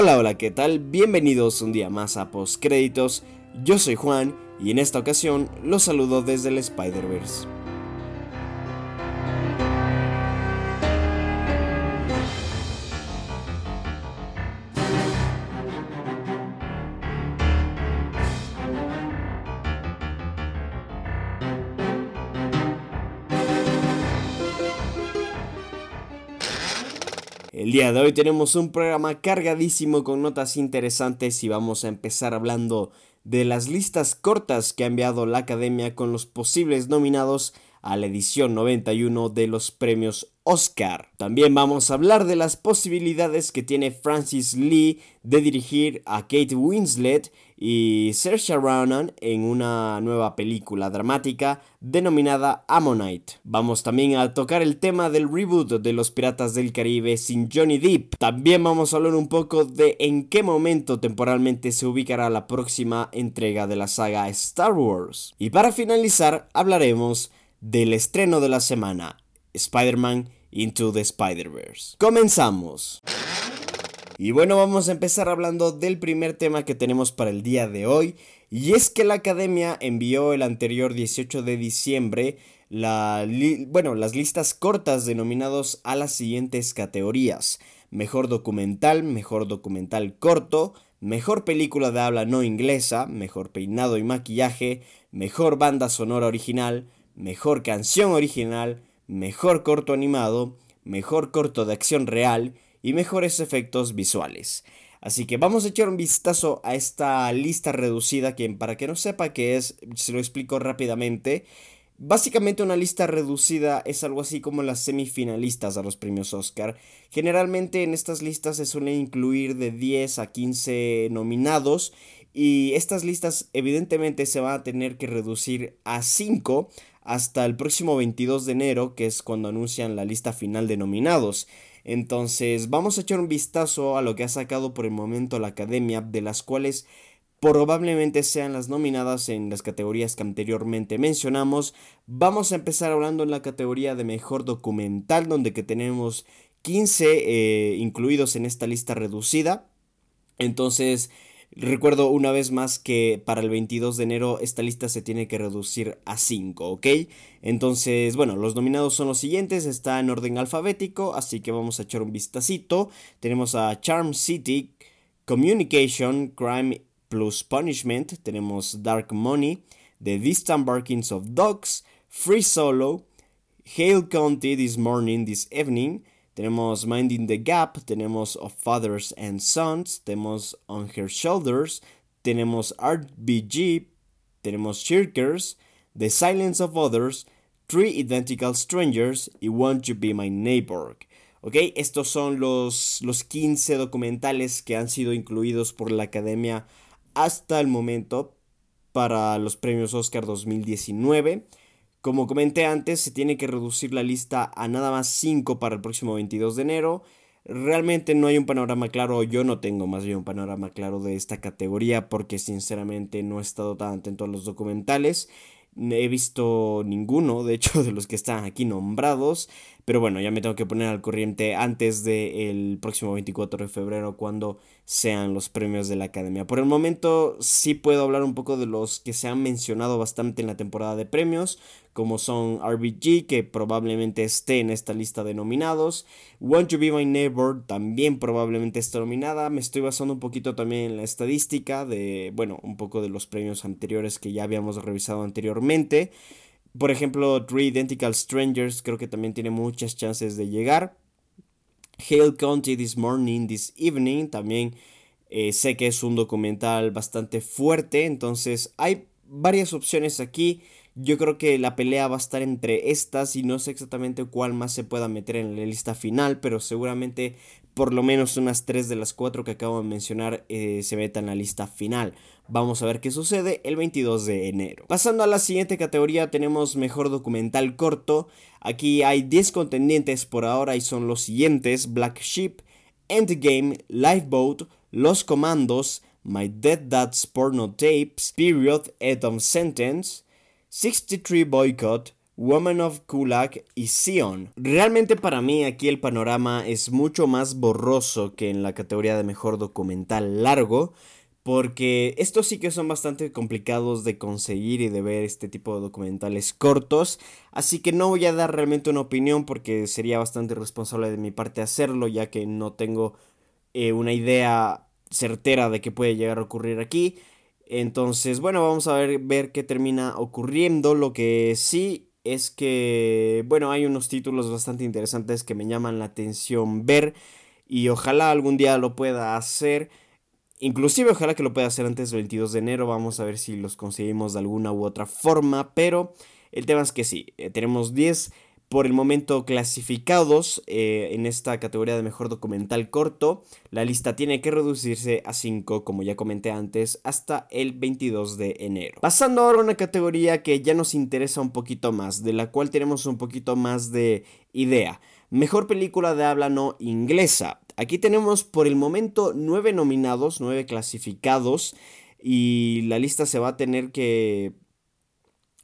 Hola, hola, ¿qué tal? Bienvenidos un día más a Postcréditos. Yo soy Juan y en esta ocasión los saludo desde el Spider-Verse. Día de hoy tenemos un programa cargadísimo con notas interesantes y vamos a empezar hablando de las listas cortas que ha enviado la academia con los posibles nominados a la edición 91 de los premios Oscar. También vamos a hablar de las posibilidades que tiene Francis Lee de dirigir a Kate Winslet y Saoirse Ronan en una nueva película dramática denominada Ammonite. Vamos también a tocar el tema del reboot de Los Piratas del Caribe sin Johnny Depp. También vamos a hablar un poco de en qué momento temporalmente se ubicará la próxima entrega de la saga Star Wars. Y para finalizar hablaremos del estreno de la semana, Spider-Man Into the Spider-Verse. Comenzamos. Y bueno, vamos a empezar hablando del primer tema que tenemos para el día de hoy. Y es que la academia envió el anterior 18 de diciembre la bueno, las listas cortas denominados a las siguientes categorías. Mejor documental, mejor documental corto, mejor película de habla no inglesa, mejor peinado y maquillaje, mejor banda sonora original, mejor canción original, mejor corto animado, mejor corto de acción real y mejores efectos visuales. Así que vamos a echar un vistazo a esta lista reducida que para que no sepa qué es, se lo explico rápidamente. Básicamente una lista reducida es algo así como las semifinalistas a los premios Oscar. Generalmente en estas listas se suele incluir de 10 a 15 nominados y estas listas evidentemente se van a tener que reducir a 5 hasta el próximo 22 de enero, que es cuando anuncian la lista final de nominados. Entonces, vamos a echar un vistazo a lo que ha sacado por el momento la academia, de las cuales probablemente sean las nominadas en las categorías que anteriormente mencionamos. Vamos a empezar hablando en la categoría de mejor documental, donde que tenemos 15 eh, incluidos en esta lista reducida. Entonces, Recuerdo una vez más que para el 22 de enero esta lista se tiene que reducir a 5, ¿ok? Entonces, bueno, los nominados son los siguientes, está en orden alfabético, así que vamos a echar un vistacito. Tenemos a Charm City, Communication, Crime plus Punishment, tenemos Dark Money, The Distant Barkings of Dogs, Free Solo, Hale County This Morning, This Evening, tenemos Minding the Gap, tenemos Of Fathers and Sons, tenemos On Her Shoulders, tenemos RBG, tenemos Shirkers, The Silence of Others, Three Identical Strangers y Won't You Be My Neighbor. ¿Ok? Estos son los, los 15 documentales que han sido incluidos por la Academia hasta el momento para los premios Oscar 2019. Como comenté antes, se tiene que reducir la lista a nada más 5 para el próximo 22 de enero. Realmente no hay un panorama claro, yo no tengo más bien un panorama claro de esta categoría porque sinceramente no he estado tan atento a los documentales. He visto ninguno, de hecho, de los que están aquí nombrados. Pero bueno, ya me tengo que poner al corriente antes del próximo 24 de febrero cuando sean los premios de la academia. Por el momento sí puedo hablar un poco de los que se han mencionado bastante en la temporada de premios, como son RBG, que probablemente esté en esta lista de nominados. Want to Be My Neighbor también probablemente esté nominada. Me estoy basando un poquito también en la estadística de, bueno, un poco de los premios anteriores que ya habíamos revisado anteriormente. Por ejemplo, Three Identical Strangers creo que también tiene muchas chances de llegar. Hale County This Morning, This Evening también eh, sé que es un documental bastante fuerte, entonces hay varias opciones aquí. Yo creo que la pelea va a estar entre estas y no sé exactamente cuál más se pueda meter en la lista final, pero seguramente por lo menos unas 3 de las 4 que acabo de mencionar eh, se metan en la lista final. Vamos a ver qué sucede el 22 de enero. Pasando a la siguiente categoría tenemos mejor documental corto. Aquí hay 10 contendientes por ahora y son los siguientes. Black Sheep, Endgame, Lifeboat, Los Comandos, My Dead Dad's Porno Tapes, Period, of Sentence, 63 Boycott, Woman of Kulak y Sion. Realmente para mí aquí el panorama es mucho más borroso que en la categoría de mejor documental largo. Porque estos sí que son bastante complicados de conseguir y de ver este tipo de documentales cortos. Así que no voy a dar realmente una opinión porque sería bastante irresponsable de mi parte hacerlo ya que no tengo eh, una idea certera de qué puede llegar a ocurrir aquí. Entonces, bueno, vamos a ver, ver qué termina ocurriendo. Lo que sí es que, bueno, hay unos títulos bastante interesantes que me llaman la atención ver y ojalá algún día lo pueda hacer. Inclusive ojalá que lo pueda hacer antes del 22 de enero, vamos a ver si los conseguimos de alguna u otra forma, pero el tema es que sí, eh, tenemos 10 por el momento clasificados eh, en esta categoría de mejor documental corto. La lista tiene que reducirse a 5, como ya comenté antes, hasta el 22 de enero. Pasando ahora a una categoría que ya nos interesa un poquito más, de la cual tenemos un poquito más de idea. Mejor película de habla no inglesa. Aquí tenemos por el momento nueve nominados, nueve clasificados y la lista se va a tener que,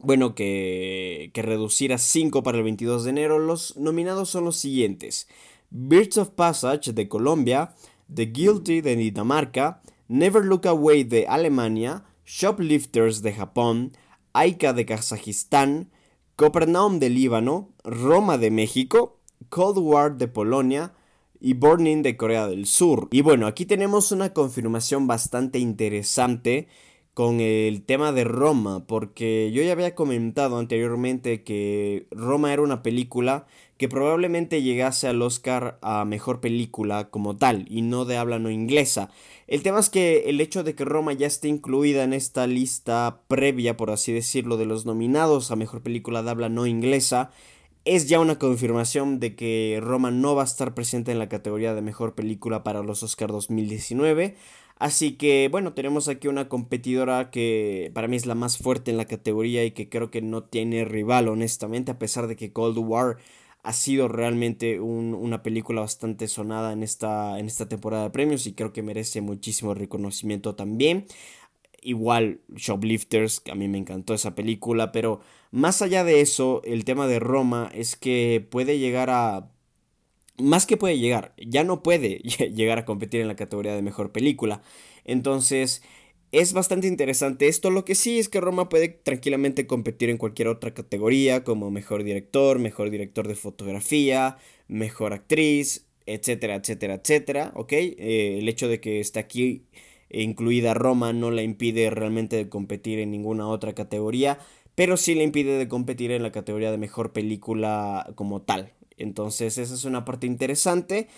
bueno, que, que reducir a 5 para el 22 de enero. Los nominados son los siguientes. Birds of Passage de Colombia, The Guilty de Dinamarca, Never Look Away de Alemania, Shoplifters de Japón, Aika de Kazajistán, Copernaum de Líbano, Roma de México, Cold War de Polonia, y Burning de Corea del Sur. Y bueno, aquí tenemos una confirmación bastante interesante con el tema de Roma, porque yo ya había comentado anteriormente que Roma era una película que probablemente llegase al Oscar a mejor película como tal y no de habla no inglesa. El tema es que el hecho de que Roma ya esté incluida en esta lista previa, por así decirlo, de los nominados a mejor película de habla no inglesa, es ya una confirmación de que Roma no va a estar presente en la categoría de mejor película para los Oscar 2019. Así que bueno, tenemos aquí una competidora que para mí es la más fuerte en la categoría y que creo que no tiene rival honestamente, a pesar de que Cold War ha sido realmente una película bastante sonada en esta, en esta temporada de premios y creo que merece muchísimo reconocimiento también. Igual Shoplifters, que a mí me encantó esa película, pero más allá de eso, el tema de Roma es que puede llegar a... Más que puede llegar, ya no puede llegar a competir en la categoría de mejor película. Entonces, es bastante interesante esto. Lo que sí es que Roma puede tranquilamente competir en cualquier otra categoría, como mejor director, mejor director de fotografía, mejor actriz, etcétera, etcétera, etcétera. ¿Ok? Eh, el hecho de que esté aquí incluida Roma, no la impide realmente de competir en ninguna otra categoría, pero sí le impide de competir en la categoría de mejor película como tal. Entonces esa es una parte interesante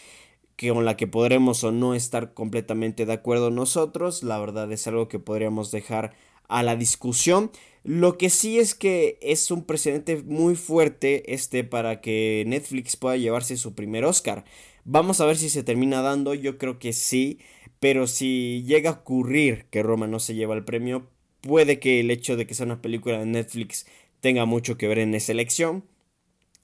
que con la que podremos o no estar completamente de acuerdo nosotros. La verdad es algo que podríamos dejar a la discusión. Lo que sí es que es un precedente muy fuerte este para que Netflix pueda llevarse su primer Oscar. Vamos a ver si se termina dando, yo creo que sí. Pero si llega a ocurrir que Roma no se lleva el premio, puede que el hecho de que sea una película de Netflix tenga mucho que ver en esa elección.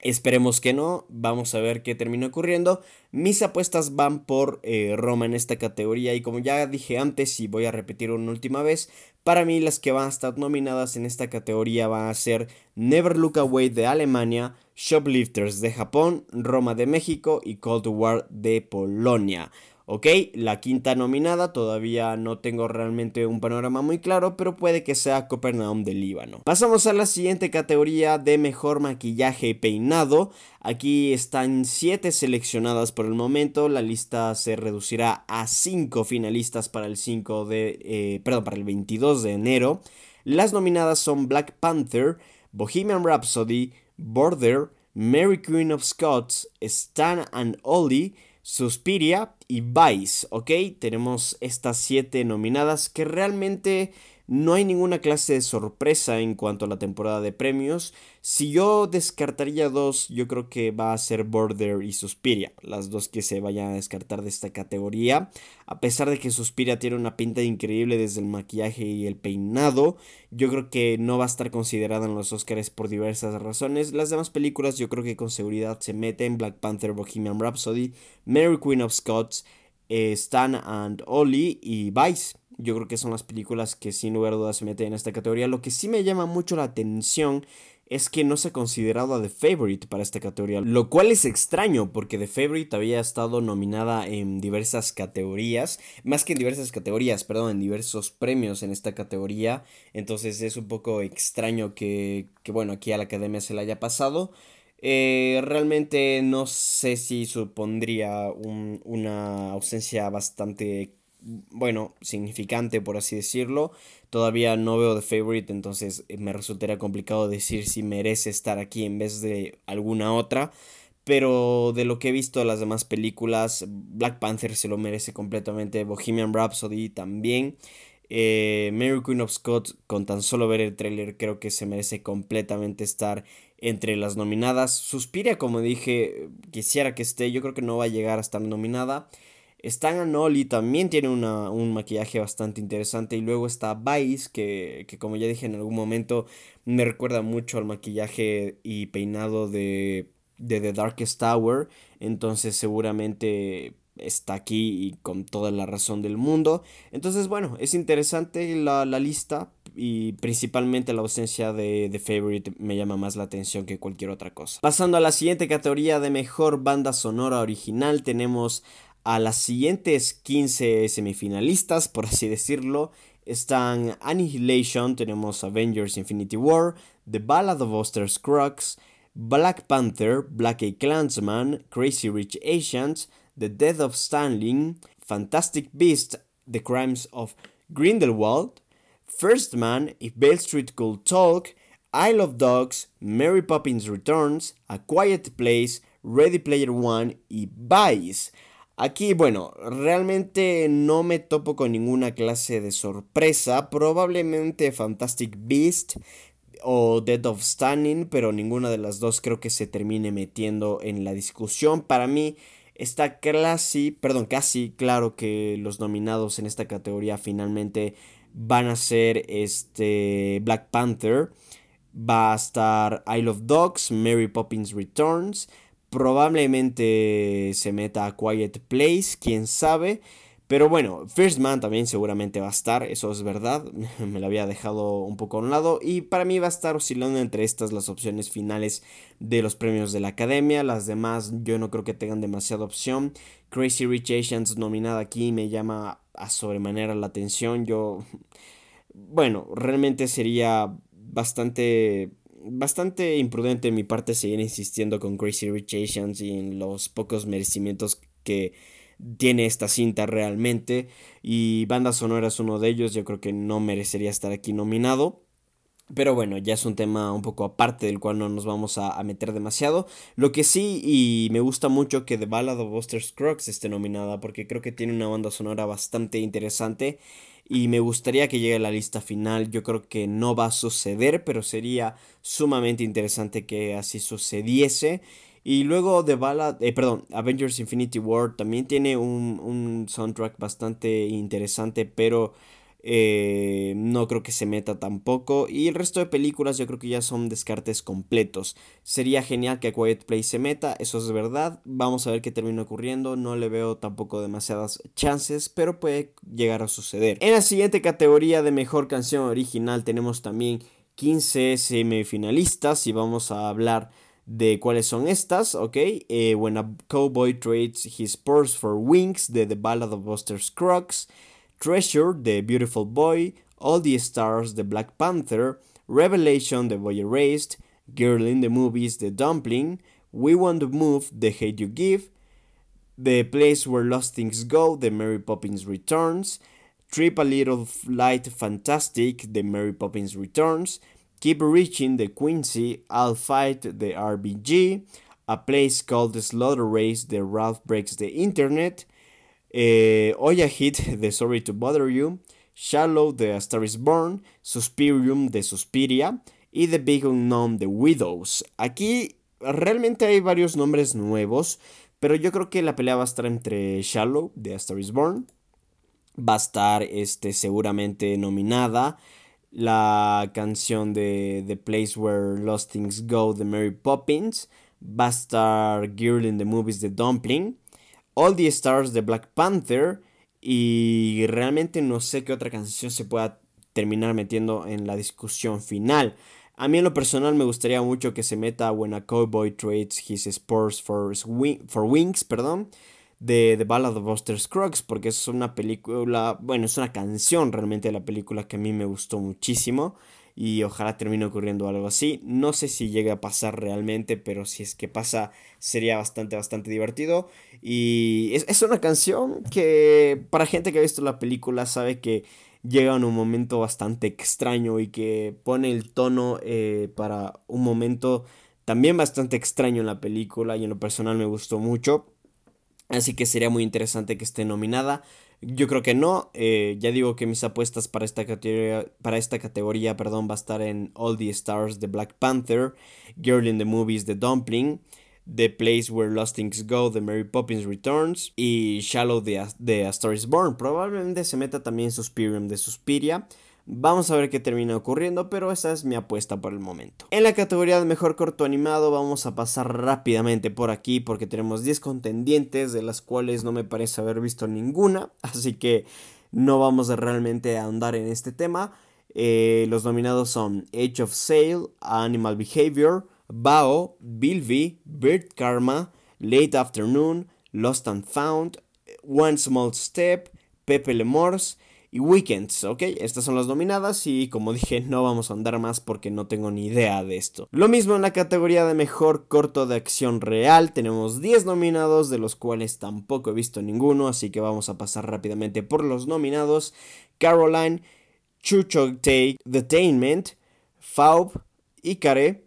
Esperemos que no, vamos a ver qué termina ocurriendo. Mis apuestas van por eh, Roma en esta categoría y como ya dije antes y voy a repetir una última vez, para mí las que van a estar nominadas en esta categoría van a ser Never Look Away de Alemania, Shoplifters de Japón, Roma de México y Cold War de Polonia. Ok, la quinta nominada todavía no tengo realmente un panorama muy claro, pero puede que sea Copernaum del Líbano. Pasamos a la siguiente categoría de mejor maquillaje y peinado. Aquí están 7 seleccionadas por el momento. La lista se reducirá a 5 finalistas para el 5 de. Eh, perdón, para el 22 de enero. Las nominadas son Black Panther, Bohemian Rhapsody, Border, Mary Queen of Scots, Stan and Ollie. Suspiria y Vice, ¿ok? Tenemos estas siete nominadas que realmente no hay ninguna clase de sorpresa en cuanto a la temporada de premios. Si yo descartaría dos, yo creo que va a ser Border y Suspiria, las dos que se vayan a descartar de esta categoría. A pesar de que Suspiria tiene una pinta increíble desde el maquillaje y el peinado, yo creo que no va a estar considerada en los Oscars por diversas razones. Las demás películas yo creo que con seguridad se meten Black Panther, Bohemian Rhapsody, Mary Queen of Scots, eh, Stan and Ollie y Vice. Yo creo que son las películas que sin lugar a dudas se meten en esta categoría. Lo que sí me llama mucho la atención es que no se ha considerado a The Favorite para esta categoría, lo cual es extraño porque The Favorite había estado nominada en diversas categorías, más que en diversas categorías, perdón, en diversos premios en esta categoría, entonces es un poco extraño que, que bueno, aquí a la academia se le haya pasado. Eh, realmente no sé si supondría una ausencia bastante, bueno, significante, por así decirlo. Todavía no veo The Favorite, entonces eh, me resultaría complicado decir si merece estar aquí en vez de alguna otra. Pero de lo que he visto de las demás películas, Black Panther se lo merece completamente, Bohemian Rhapsody también. Eh, Mary Queen of Scott, con tan solo ver el tráiler, creo que se merece completamente estar entre las nominadas. Suspiria, como dije, quisiera que esté, yo creo que no va a llegar a estar nominada. Stan Anoli también tiene un maquillaje bastante interesante. Y luego está Vice, que, que, como ya dije en algún momento, me recuerda mucho al maquillaje y peinado de, de The Darkest Tower. Entonces seguramente está aquí y con toda la razón del mundo. Entonces, bueno, es interesante la, lista y principalmente la ausencia de The Favorite me llama más la atención que cualquier otra cosa. Pasando a la siguiente categoría de mejor banda sonora original, tenemos a las siguientes 15 semifinalistas, por así decirlo. Están Annihilation, tenemos Avengers Infinity War, The Ballad of Buster Scruggs, Black Panther, Black A Clansman, Crazy Rich Asians, The Death of Stanley, Fantastic Beast, The Crimes of Grindelwald, First Man, If Bale Street Could Talk, Isle of Dogs, Mary Poppins Returns, A Quiet Place, Ready Player One y Vice. Aquí, bueno, realmente no me topo con ninguna clase de sorpresa. Probablemente Fantastic Beast o Death of Stunning, pero ninguna de las dos creo que se termine metiendo en la discusión. Para mí, Está casi, perdón, casi claro que los nominados en esta categoría finalmente van a ser este Black Panther, va a estar Isle of Dogs, Mary Poppins Returns, probablemente se meta a Quiet Place, quién sabe. Pero bueno, First Man también seguramente va a estar, eso es verdad, me lo había dejado un poco a un lado y para mí va a estar oscilando entre estas las opciones finales de los premios de la academia, las demás yo no creo que tengan demasiada opción. Crazy Rich Asians nominada aquí me llama a sobremanera la atención, yo, bueno, realmente sería bastante bastante imprudente de mi parte seguir insistiendo con Crazy Rich Asians y en los pocos merecimientos que tiene esta cinta realmente y banda sonora es uno de ellos, yo creo que no merecería estar aquí nominado. Pero bueno, ya es un tema un poco aparte del cual no nos vamos a, meter demasiado. Lo que sí, y me gusta mucho que The Ballad of Buster Scruggs esté nominada, porque creo que tiene una banda sonora bastante interesante. Y me gustaría que llegue a la lista final. Yo creo que no va a suceder, pero sería sumamente interesante que así sucediese. Y luego The Ballad, eh, perdón, Avengers Infinity War también tiene un, soundtrack bastante interesante, pero eh, no creo que se meta tampoco. Y el resto de películas yo creo que ya son descartes completos. Sería genial que Quiet Place se meta, eso es verdad. Vamos a ver qué termina ocurriendo. No le veo tampoco demasiadas chances, pero puede llegar a suceder. En la siguiente categoría de mejor canción original tenemos también 15 semifinalistas y vamos a hablar de cuáles son estas, ¿ok? Eh, when a Cowboy Trades His Purse for Wings, de The Ballad of Buster Scruggs, Treasure, The Beautiful Boy, All the Stars, The Black Panther, Revelation, The Boy Erased, Girl in the Movies, The Dumpling, We Want to Move, The Hate You Give, The Place Where Lost Things Go, The Mary Poppins Returns, Trip a Little Light Fantastic, The Mary Poppins Returns, Keep Reaching the Quincy, I'll Fight the RBG, A Place Called the Slaughter Race, The Ralph Breaks the Internet, eh, Oya Hit, The Sorry to Bother You, Shallow, The Star is Born, Suspirium, The Suspiria y The Big Unknown, The Widows. Aquí realmente hay varios nombres nuevos, pero yo creo que la pelea va a estar entre Shallow, The Star is Born, va a estar este, seguramente nominada la canción de The Place Where Lost Things Go de Mary Poppins, va a estar Girl in the Movies de Dumpling, All the Stars de Black Panther y realmente no sé qué otra canción se pueda terminar metiendo en la discusión final. A mí en lo personal me gustaría mucho que se meta When a Cowboy Trades His Spurs for, for Wings, perdón, de The Ballad of Buster Scruggs, porque es una película, bueno, es una canción realmente de la película que a mí me gustó muchísimo y ojalá termine ocurriendo algo así. No sé si llegue a pasar realmente, pero si es que pasa sería bastante, bastante divertido. Y es, es una canción que para gente que ha visto la película sabe que llega en un momento bastante extraño y que pone el tono eh, para un momento también bastante extraño en la película y en lo personal me gustó mucho. Así que sería muy interesante que esté nominada. Yo creo que no. Eh, ya digo que mis apuestas para esta categoría, para esta categoría perdón, va a estar en All the Stars de Black Panther, Girl in the Movies de Dumpling, The Place Where Lost Things Go de Mary Poppins Returns y Shallow de, de A Star is Born. Probablemente se meta también Suspirium de Suspiria. Vamos a ver qué termina ocurriendo, pero esa es mi apuesta por el momento. En la categoría de mejor corto animado vamos a pasar rápidamente por aquí porque tenemos 10 contendientes de las cuales no me parece haber visto ninguna, así que no vamos a realmente a ahondar en este tema. Eh, los nominados son Age of Sail, Animal Behavior, Bao, Bilby, Bird Karma, Late Afternoon, Lost and Found, One Small Step, Pepe Lemors y Weekends, ¿ok? Estas son las nominadas y como dije no vamos a andar más porque no tengo ni idea de esto. Lo mismo en la categoría de mejor corto de acción real, tenemos 10 nominados de los cuales tampoco he visto ninguno, así que vamos a pasar rápidamente por los nominados. Caroline, Chucho Take, Detainment, Faub, Icare,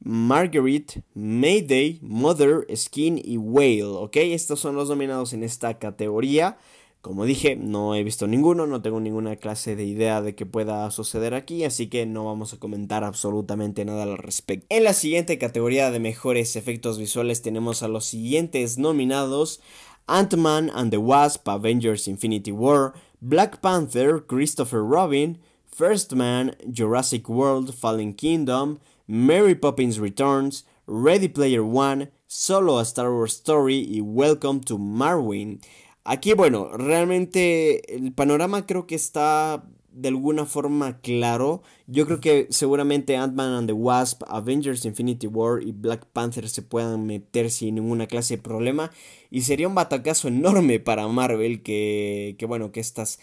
Marguerite, Mayday, Mother, Skin y Whale, ¿ok? Estos son los nominados en esta categoría. Como dije, no he visto ninguno, no tengo ninguna clase de idea de que pueda suceder aquí, así que no vamos a comentar absolutamente nada al respecto. En la siguiente categoría de mejores efectos visuales tenemos a los siguientes nominados. Ant-Man and the Wasp, Avengers Infinity War, Black Panther, Christopher Robin, First Man, Jurassic World, Fallen Kingdom, Mary Poppins Returns, Ready Player One, Solo a Star Wars Story y Welcome to Marwin. Aquí, bueno, realmente el panorama creo que está de alguna forma claro. Yo creo que seguramente Ant-Man and the Wasp, Avengers Infinity War y Black Panther se puedan meter sin ninguna clase de problema. Y sería un batacazo enorme para Marvel que, que bueno, que estas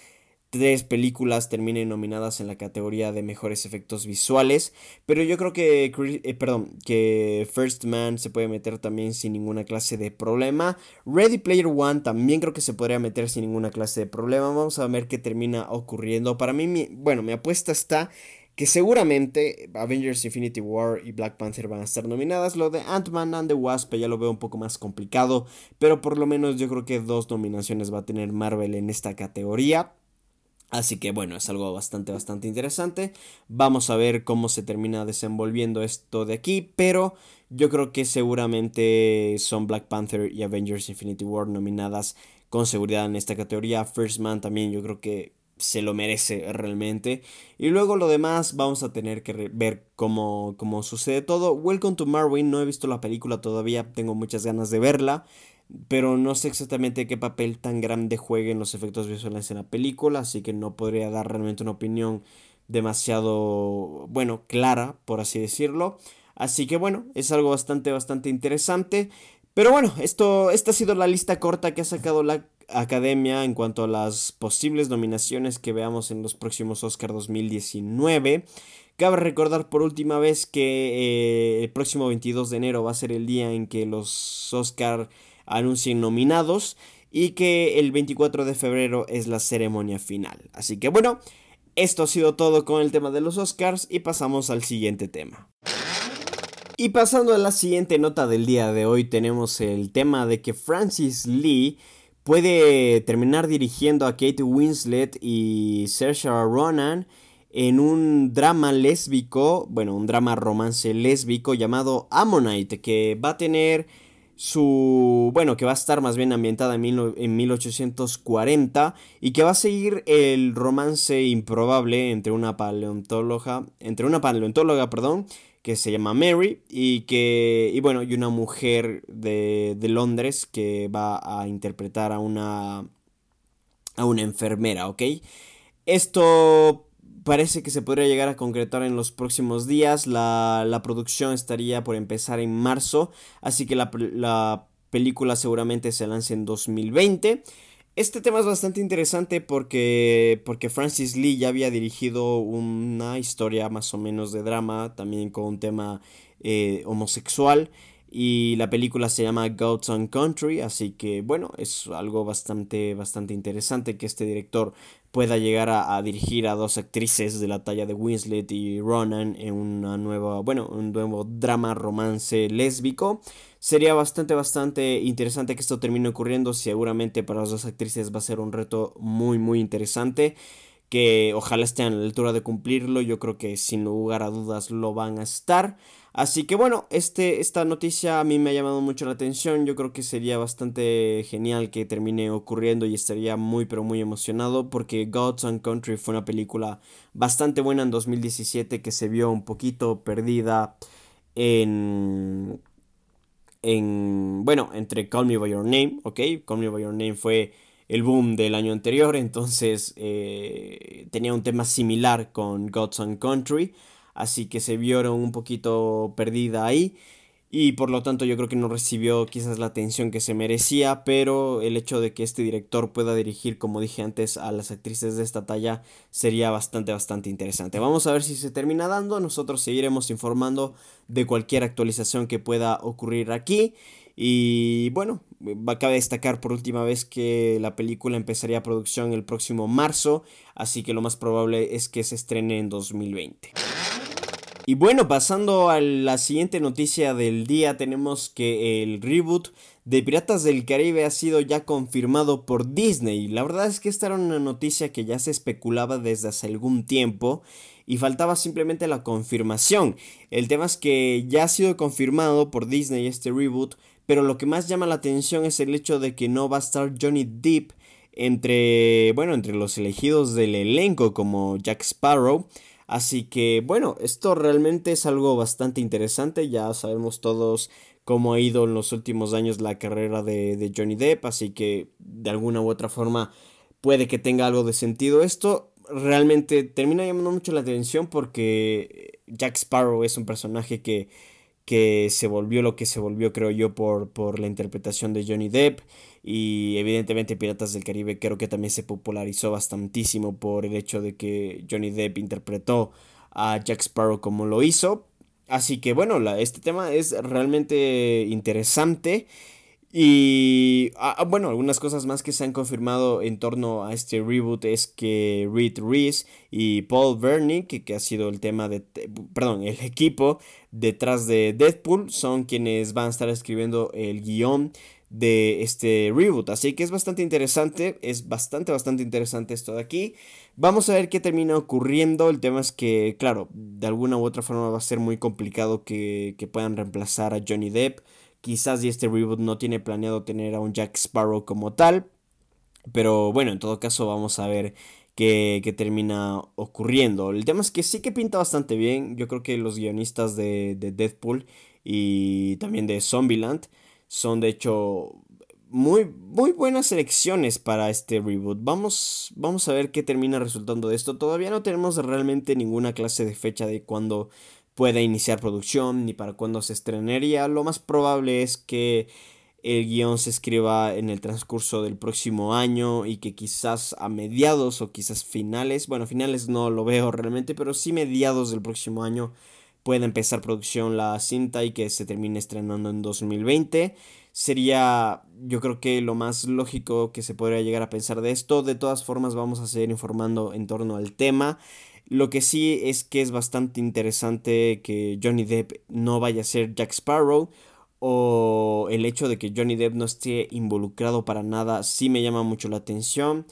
tres películas terminen nominadas en la categoría de mejores efectos visuales. Pero yo creo que, eh, perdón, que First Man se puede meter también sin ninguna clase de problema. Ready Player One también creo que se podría meter sin ninguna clase de problema. Vamos a ver qué termina ocurriendo. Para mí, bueno, mi apuesta está que seguramente Avengers Infinity War y Black Panther van a estar nominadas. Lo de Ant-Man and the Wasp ya lo veo un poco más complicado, pero por lo menos yo creo que dos nominaciones va a tener Marvel en esta categoría. Así que bueno, es algo bastante, bastante interesante. Vamos a ver cómo se termina desenvolviendo esto de aquí, pero yo creo que seguramente son Black Panther y Avengers Infinity War nominadas con seguridad en esta categoría. First Man también yo creo que se lo merece realmente. Y luego lo demás vamos a tener que ver cómo, cómo sucede todo. Welcome to Marwin, no he visto la película todavía, tengo muchas ganas de verla pero no sé exactamente qué papel tan grande jueguen los efectos visuales en la película, así que no podría dar realmente una opinión demasiado, bueno, clara, por así decirlo. Así que bueno, es algo bastante, bastante interesante. Pero bueno, esto, esta ha sido la lista corta que ha sacado la academia en cuanto a las posibles nominaciones que veamos en los próximos Oscar 2019. Cabe recordar por última vez que eh, el próximo 22 de enero va a ser el día en que los Oscar anuncien nominados y que el 24 de febrero es la ceremonia final. Así que bueno, esto ha sido todo con el tema de los Oscars y pasamos al siguiente tema. Y pasando a la siguiente nota del día de hoy tenemos el tema de que Francis Lee puede terminar dirigiendo a Kate Winslet y Saoirse Ronan en un drama lésbico, bueno, un drama romance lésbico llamado Ammonite que va a tener su, bueno, que va a estar más bien ambientada en, en 1840 y que va a seguir el romance improbable entre una paleontóloga, entre una paleontóloga, perdón, que se llama Mary y que, y bueno, y una mujer de, de Londres que va a interpretar a una, a una enfermera, ¿ok? Esto parece que se podría llegar a concretar en los próximos días. La, producción estaría por empezar en marzo, así que la, la película seguramente se lance en 2020. Este tema es bastante interesante porque, porque Francis Lee ya había dirigido una historia más o menos de drama, también con un tema eh, homosexual. Y la película se llama Goats on Country, así que bueno, es algo bastante, bastante interesante que este director pueda llegar a, dirigir a dos actrices de la talla de Winslet y Ronan en una nueva, bueno, un nuevo drama romance lésbico. Sería bastante, bastante interesante que esto termine ocurriendo. Seguramente para las dos actrices va a ser un reto muy, muy interesante. Que ojalá estén a la altura de cumplirlo. Yo creo que sin lugar a dudas lo van a estar. Así que bueno, este, esta noticia a mí me ha llamado mucho la atención. Yo creo que sería bastante genial que termine ocurriendo y estaría muy pero muy emocionado porque Gods and Country fue una película bastante buena en 2017 que se vio un poquito perdida en... En, bueno, entre Call Me By Your Name, ¿ok? Call Me By Your Name fue el boom del año anterior, entonces eh, tenía un tema similar con Gods and Country así que se vieron un poquito perdida ahí y por lo tanto yo creo que no recibió quizás la atención que se merecía, pero el hecho de que este director pueda dirigir, como dije antes, a las actrices de esta talla sería bastante, bastante interesante. Vamos a ver si se termina dando, nosotros seguiremos informando de cualquier actualización que pueda ocurrir aquí. Y bueno, cabe destacar por última vez que la película empezaría producción el próximo marzo, así que lo más probable es que se estrene en 2020. Y bueno, pasando a la siguiente noticia del día, tenemos que el reboot de Piratas del Caribe ha sido ya confirmado por Disney. La verdad es que esta era una noticia que ya se especulaba desde hace algún tiempo y faltaba simplemente la confirmación. El tema es que ya ha sido confirmado por Disney este reboot, pero lo que más llama la atención es el hecho de que no va a estar Johnny Depp entre, bueno, entre los elegidos del elenco como Jack Sparrow. Así que bueno, esto realmente es algo bastante interesante, ya sabemos todos cómo ha ido en los últimos años la carrera de, Johnny Depp, así que de alguna u otra forma puede que tenga algo de sentido esto. Realmente termina llamando mucho la atención porque Jack Sparrow es un personaje que que se volvió lo que se volvió, creo yo, por, por la interpretación de Johnny Depp. Y evidentemente Piratas del Caribe creo que también se popularizó bastantísimo por el hecho de que Johnny Depp interpretó a Jack Sparrow como lo hizo. Así que bueno, este tema es realmente interesante. Y ah, ah, bueno, algunas cosas más que se han confirmado en torno a este reboot es que Reed Reese y Paul Wernick, que, que, ha sido el tema de, perdón, el equipo detrás de Deadpool, son quienes van a estar escribiendo el guion de este reboot. Así que es bastante interesante, es bastante, bastante interesante esto de aquí. Vamos a ver qué termina ocurriendo. El tema es que, claro, de alguna u otra forma va a ser muy complicado que, que puedan reemplazar a Johnny Depp. Quizás y este reboot no tiene planeado tener a un Jack Sparrow como tal. Pero bueno, en todo caso vamos a ver qué, termina ocurriendo. El tema es que sí que pinta bastante bien. Yo creo que los guionistas de, de Deadpool y también de Zombieland son de hecho muy, muy buenas elecciones para este reboot. Vamos, vamos a ver qué termina resultando de esto. Todavía no tenemos realmente ninguna clase de fecha de cuándo pueda iniciar producción ni para cuándo se estrenaría. Lo más probable es que el guion se escriba en el transcurso del próximo año y que quizás a mediados o quizás finales, bueno, finales no lo veo realmente, pero sí mediados del próximo año pueda empezar producción la cinta y que se termine estrenando en 2020. Sería yo creo que lo más lógico que se podría llegar a pensar de esto. De todas formas vamos a seguir informando en torno al tema. Lo que sí es que es bastante interesante que Johnny Depp no vaya a ser Jack Sparrow o el hecho de que Johnny Depp no esté involucrado para nada sí me llama mucho la atención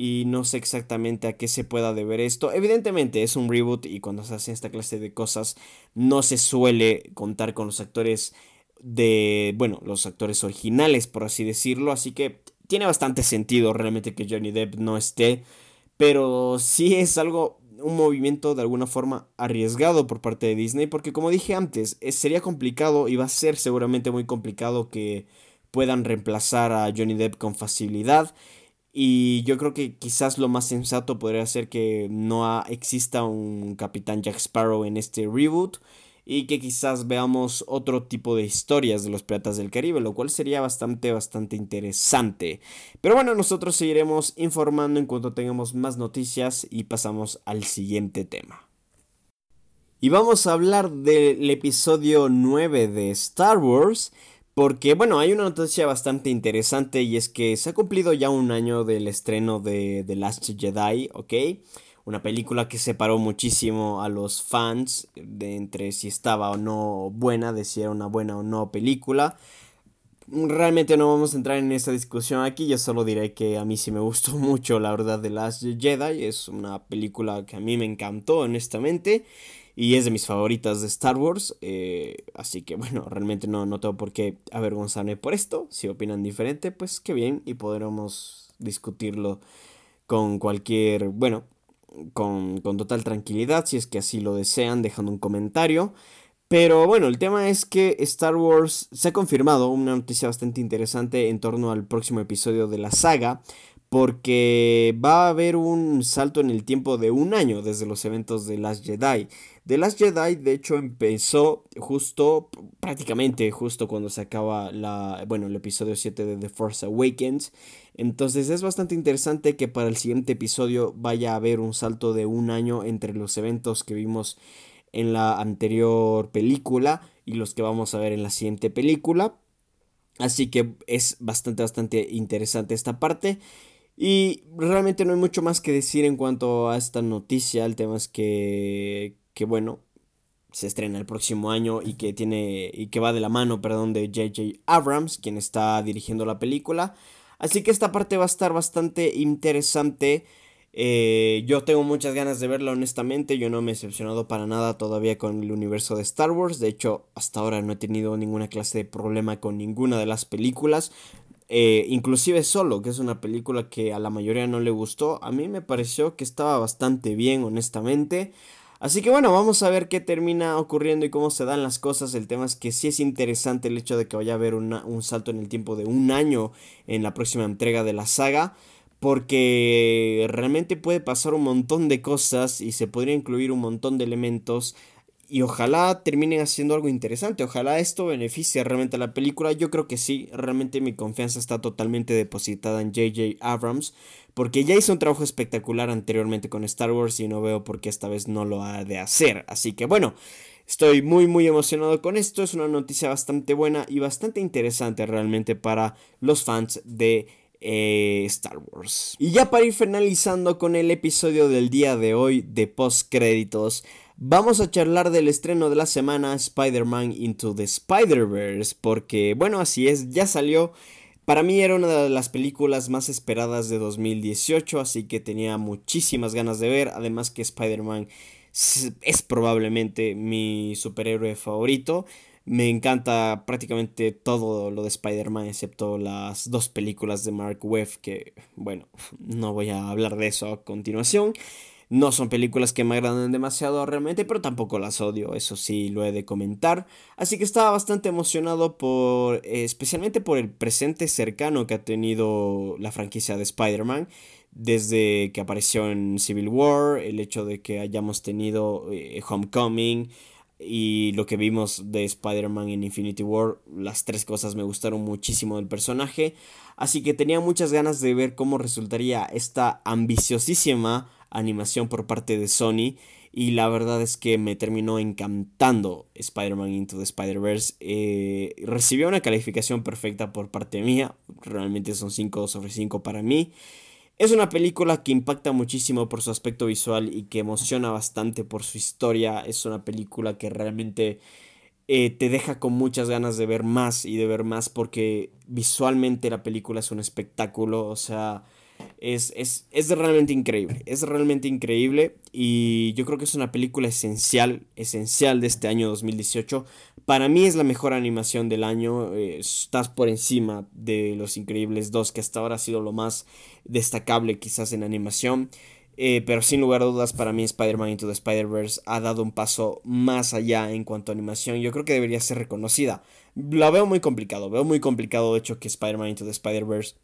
y no sé exactamente a qué se pueda deber esto. Evidentemente es un reboot y cuando se hacen esta clase de cosas no se suele contar con los actores de, bueno, los actores originales por así decirlo, así que tiene bastante sentido realmente que Johnny Depp no esté, pero sí es algo un movimiento de alguna forma arriesgado por parte de Disney, porque como dije antes, sería complicado y va a ser seguramente muy complicado que puedan reemplazar a Johnny Depp con facilidad. Y yo creo que quizás lo más sensato podría ser que no exista un Capitán Jack Sparrow en este reboot y que quizás veamos otro tipo de historias de los piratas del Caribe, lo cual sería bastante, bastante interesante. Pero bueno, nosotros seguiremos informando en cuanto tengamos más noticias y pasamos al siguiente tema. Y vamos a hablar del episodio 9 de Star Wars. Porque, bueno, hay una noticia bastante interesante y es que se ha cumplido ya un año del estreno de The Last Jedi, ¿ok? una película que separó muchísimo a los fans de entre si estaba o no buena, de si era una buena o no película. Realmente no vamos a entrar en esa discusión aquí, yo solo diré que a mí sí me gustó mucho la verdad de Last Jedi, es una película que a mí me encantó honestamente y es de mis favoritas de Star Wars, eh, así que bueno, realmente no, no tengo por qué avergonzarme por esto, si opinan diferente pues qué bien y podremos discutirlo con cualquier, bueno, con, total tranquilidad si es que así lo desean, dejando un comentario. Pero bueno, el tema es que Star Wars se ha confirmado una noticia bastante interesante en torno al próximo episodio de la saga, porque va a haber un salto en el tiempo de un año desde los eventos de Last Jedi. The Last Jedi, de hecho, empezó justo, prácticamente justo cuando se acaba la, bueno, el episodio 7 de The Force Awakens. Entonces es bastante interesante que para el siguiente episodio vaya a haber un salto de un año entre los eventos que vimos en la anterior película y los que vamos a ver en la siguiente película. Así que es bastante, bastante interesante esta parte. Y realmente no hay mucho más que decir en cuanto a esta noticia. El tema es que, que bueno, se estrena el próximo año y que tiene y que va de la mano, perdón, de JJ Abrams, quien está dirigiendo la película. Así que esta parte va a estar bastante interesante. Eh, yo tengo muchas ganas de verla, honestamente. Yo no me he decepcionado para nada todavía con el universo de Star Wars. De hecho, hasta ahora no he tenido ninguna clase de problema con ninguna de las películas. Eh, inclusive solo, que es una película que a la mayoría no le gustó. A mí me pareció que estaba bastante bien, honestamente. Así que bueno, vamos a ver qué termina ocurriendo y cómo se dan las cosas. El tema es que sí es interesante el hecho de que vaya a haber un salto en el tiempo de un año en la próxima entrega de la saga. Porque realmente puede pasar un montón de cosas y se podría incluir un montón de elementos y ojalá terminen haciendo algo interesante. Ojalá esto beneficie realmente a la película. Yo creo que sí. Realmente mi confianza está totalmente depositada en JJ Abrams. Porque ya hizo un trabajo espectacular anteriormente con Star Wars y no veo por qué esta vez no lo ha de hacer. Así que bueno. Estoy muy muy emocionado con esto, es una noticia bastante buena y bastante interesante realmente para los fans de eh, Star Wars. Y ya para ir finalizando con el episodio del día de hoy de post créditos, Vamos a charlar del estreno de la semana Spider-Man Into the Spider-Verse porque bueno, así es, ya salió. Para mí era una de las películas más esperadas de 2018, así que tenía muchísimas ganas de ver, además que Spider-Man es probablemente mi superhéroe favorito. Me encanta prácticamente todo lo de Spider-Man, excepto las dos películas de Mark Webb, que bueno, no voy a hablar de eso a continuación. No son películas que me agradan demasiado realmente, pero tampoco las odio, eso sí lo he de comentar. Así que estaba bastante emocionado por, especialmente por el presente cercano que ha tenido la franquicia de Spider-Man. Desde que apareció en Civil War, el hecho de que hayamos tenido eh, Homecoming y lo que vimos de Spider-Man en Infinity War, las tres cosas me gustaron muchísimo del personaje. Así que tenía muchas ganas de ver cómo resultaría esta ambiciosísima animación por parte de Sony y la verdad es que me terminó encantando Spider-Man Into the Spider-Verse. Eh, recibió una calificación perfecta por parte mía, realmente son 5 sobre 5 para mí. Es una película que impacta muchísimo por su aspecto visual y que emociona bastante por su historia. Es una película que realmente eh, te deja con muchas ganas de ver más y de ver más porque visualmente la película es un espectáculo. O sea, es, es, realmente increíble, es realmente increíble y yo creo que es una película esencial, esencial de este año 2018. Para mí es la mejor animación del año, eh, estás por encima de Los Increíbles 2, que hasta ahora ha sido lo más destacable quizás en animación. Eh, pero sin lugar a dudas, para mí Spider-Man Into the Spider-Verse ha dado un paso más allá en cuanto a animación. Yo creo que debería ser reconocida. La veo muy complicado, veo muy complicado de hecho que Spider-Man Into the Spider-Verse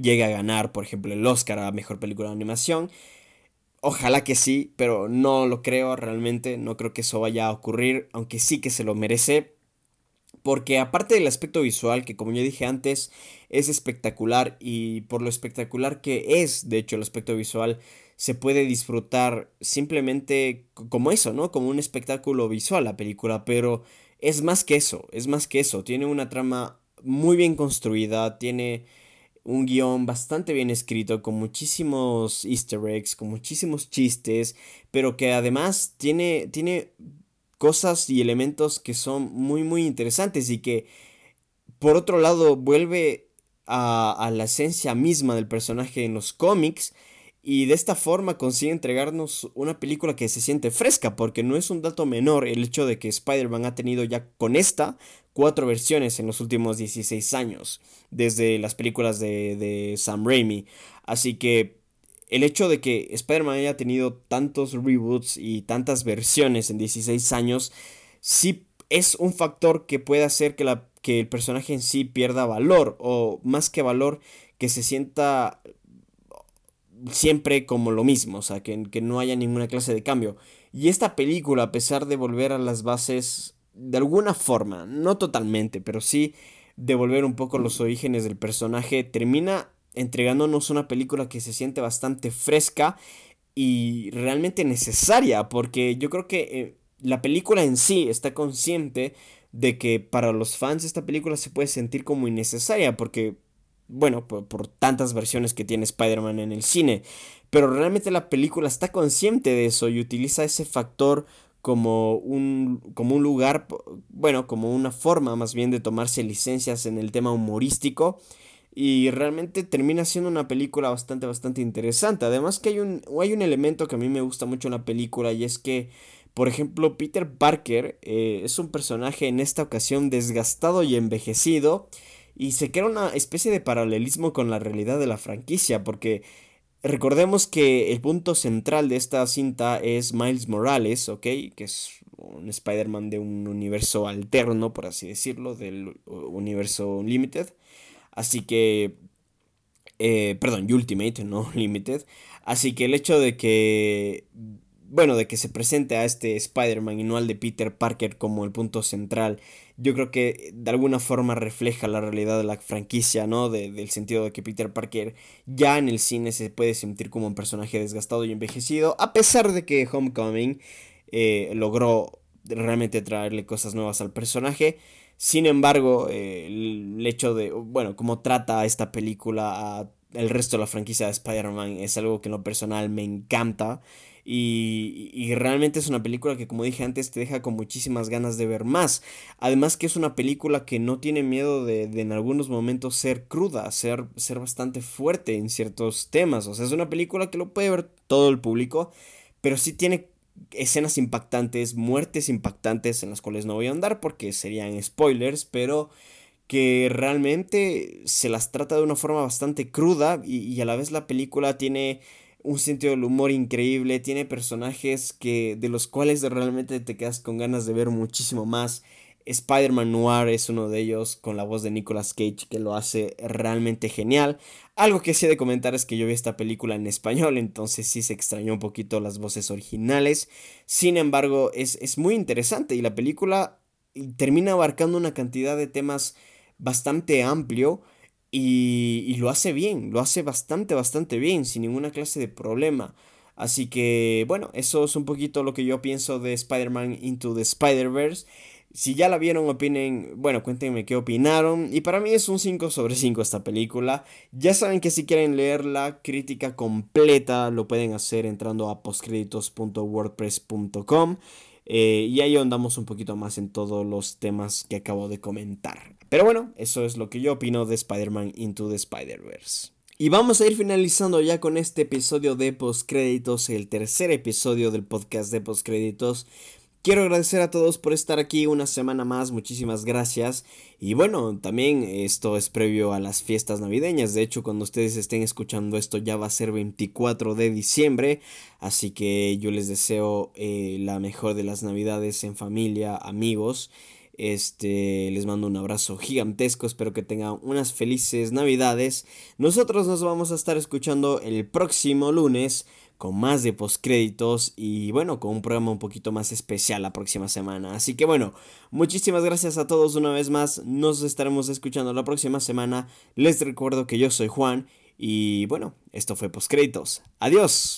llegue a ganar, por ejemplo, el Oscar a Mejor Película de Animación. Ojalá que sí, pero no lo creo realmente, no creo que eso vaya a ocurrir, aunque sí que se lo merece. Porque aparte del aspecto visual, que como yo dije antes, es espectacular y por lo espectacular que es, de hecho, el aspecto visual, se puede disfrutar simplemente como eso, ¿no? Como un espectáculo visual la película, pero es más que eso, es más que eso, tiene una trama muy bien construida, tiene un guion bastante bien escrito, con muchísimos easter eggs, con muchísimos chistes, pero que además tiene, tiene cosas y elementos que son muy muy interesantes y que por otro lado vuelve a, a la esencia misma del personaje en los cómics y de esta forma consigue entregarnos una película que se siente fresca, porque no es un dato menor el hecho de que Spider-Man ha tenido ya con esta cuatro versiones en los últimos 16 años, desde las películas de, Sam Raimi. Así que el hecho de que Spider-Man haya tenido tantos reboots y tantas versiones en 16 años, sí es un factor que puede hacer que, la, que el personaje en sí pierda valor, o más que valor, que se sienta siempre como lo mismo, o sea, que, que, no haya ninguna clase de cambio. Y esta película, a pesar de volver a las bases de alguna forma, no totalmente, pero sí de volver un poco los orígenes del personaje, termina entregándonos una película que se siente bastante fresca y realmente necesaria, porque yo creo que eh, la película en sí está consciente de que para los fans esta película se puede sentir como innecesaria, porque bueno, por, tantas versiones que tiene Spider-Man en el cine. Pero realmente la película está consciente de eso y utiliza ese factor como un, como un lugar, bueno, como una forma más bien de tomarse licencias en el tema humorístico. Y realmente termina siendo una película bastante, bastante interesante. Además que hay un, hay un elemento que a mí me gusta mucho en la película y es que, por ejemplo, Peter Parker eh, es un personaje en esta ocasión desgastado y envejecido y se crea una especie de paralelismo con la realidad de la franquicia, porque recordemos que el punto central de esta cinta es Miles Morales, ¿ok? Que es un Spider-Man de un universo alterno, por así decirlo, del universo Limited. Así que... Eh, perdón, Ultimate, no Limited. Así que el hecho de que bueno, de que se presente a este Spider-Man y no al de Peter Parker como el punto central, yo creo que de alguna forma refleja la realidad de la franquicia, ¿no? del sentido de que Peter Parker ya en el cine se puede sentir como un personaje desgastado y envejecido, a pesar de que Homecoming eh, logró realmente traerle cosas nuevas al personaje. Sin embargo, eh, el hecho de, bueno, cómo trata esta película a el resto de la franquicia de Spider-Man es algo que en lo personal me encanta. Y, realmente es una película que como dije antes te deja con muchísimas ganas de ver más. Además que es una película que no tiene miedo de, en algunos momentos ser cruda, ser, ser bastante fuerte en ciertos temas. O sea, es una película que lo puede ver todo el público, pero sí tiene escenas impactantes, muertes impactantes en las cuales no voy a andar porque serían spoilers, pero que realmente se las trata de una forma bastante cruda y a la vez la película tiene un sentido del humor increíble, tiene personajes que de los cuales realmente te quedas con ganas de ver muchísimo más. Spider-Man Noir es uno de ellos con la voz de Nicolas Cage que lo hace realmente genial. Algo que sí he de comentar es que yo vi esta película en español, entonces sí se extrañó un poquito las voces originales. Sin embargo, es, es muy interesante y la película termina abarcando una cantidad de temas bastante amplio y, lo hace bien, lo hace bastante, bastante bien, sin ninguna clase de problema. Así que, bueno, eso es un poquito lo que yo pienso de Spider-Man Into the Spider-Verse. Si ya la vieron, opinen, bueno, cuéntenme qué opinaron. Y para mí es un 5 sobre 5 esta película. Ya saben que si quieren leer la crítica completa, lo pueden hacer entrando a postcreditos.wordpress.com. Eh, y ahí andamos un poquito más en todos los temas que acabo de comentar. Pero bueno, eso es lo que yo opino de Spider-Man Into the Spider-Verse. Y vamos a ir finalizando ya con este episodio de postcréditos, el tercer episodio del podcast de postcréditos. Quiero agradecer a todos por estar aquí una semana más, muchísimas gracias. Y bueno, también esto es previo a las fiestas navideñas, de hecho cuando ustedes estén escuchando esto ya va a ser 24 de diciembre, así que yo les deseo eh, la mejor de las navidades en familia, amigos. Este, les mando un abrazo gigantesco, espero que tengan unas felices navidades. Nosotros nos vamos a estar escuchando el próximo lunes con más de postcréditos y bueno, con un programa un poquito más especial la próxima semana. Así que bueno, muchísimas gracias a todos una vez más. Nos estaremos escuchando la próxima semana. Les recuerdo que yo soy Juan y bueno, esto fue postcréditos. Adiós.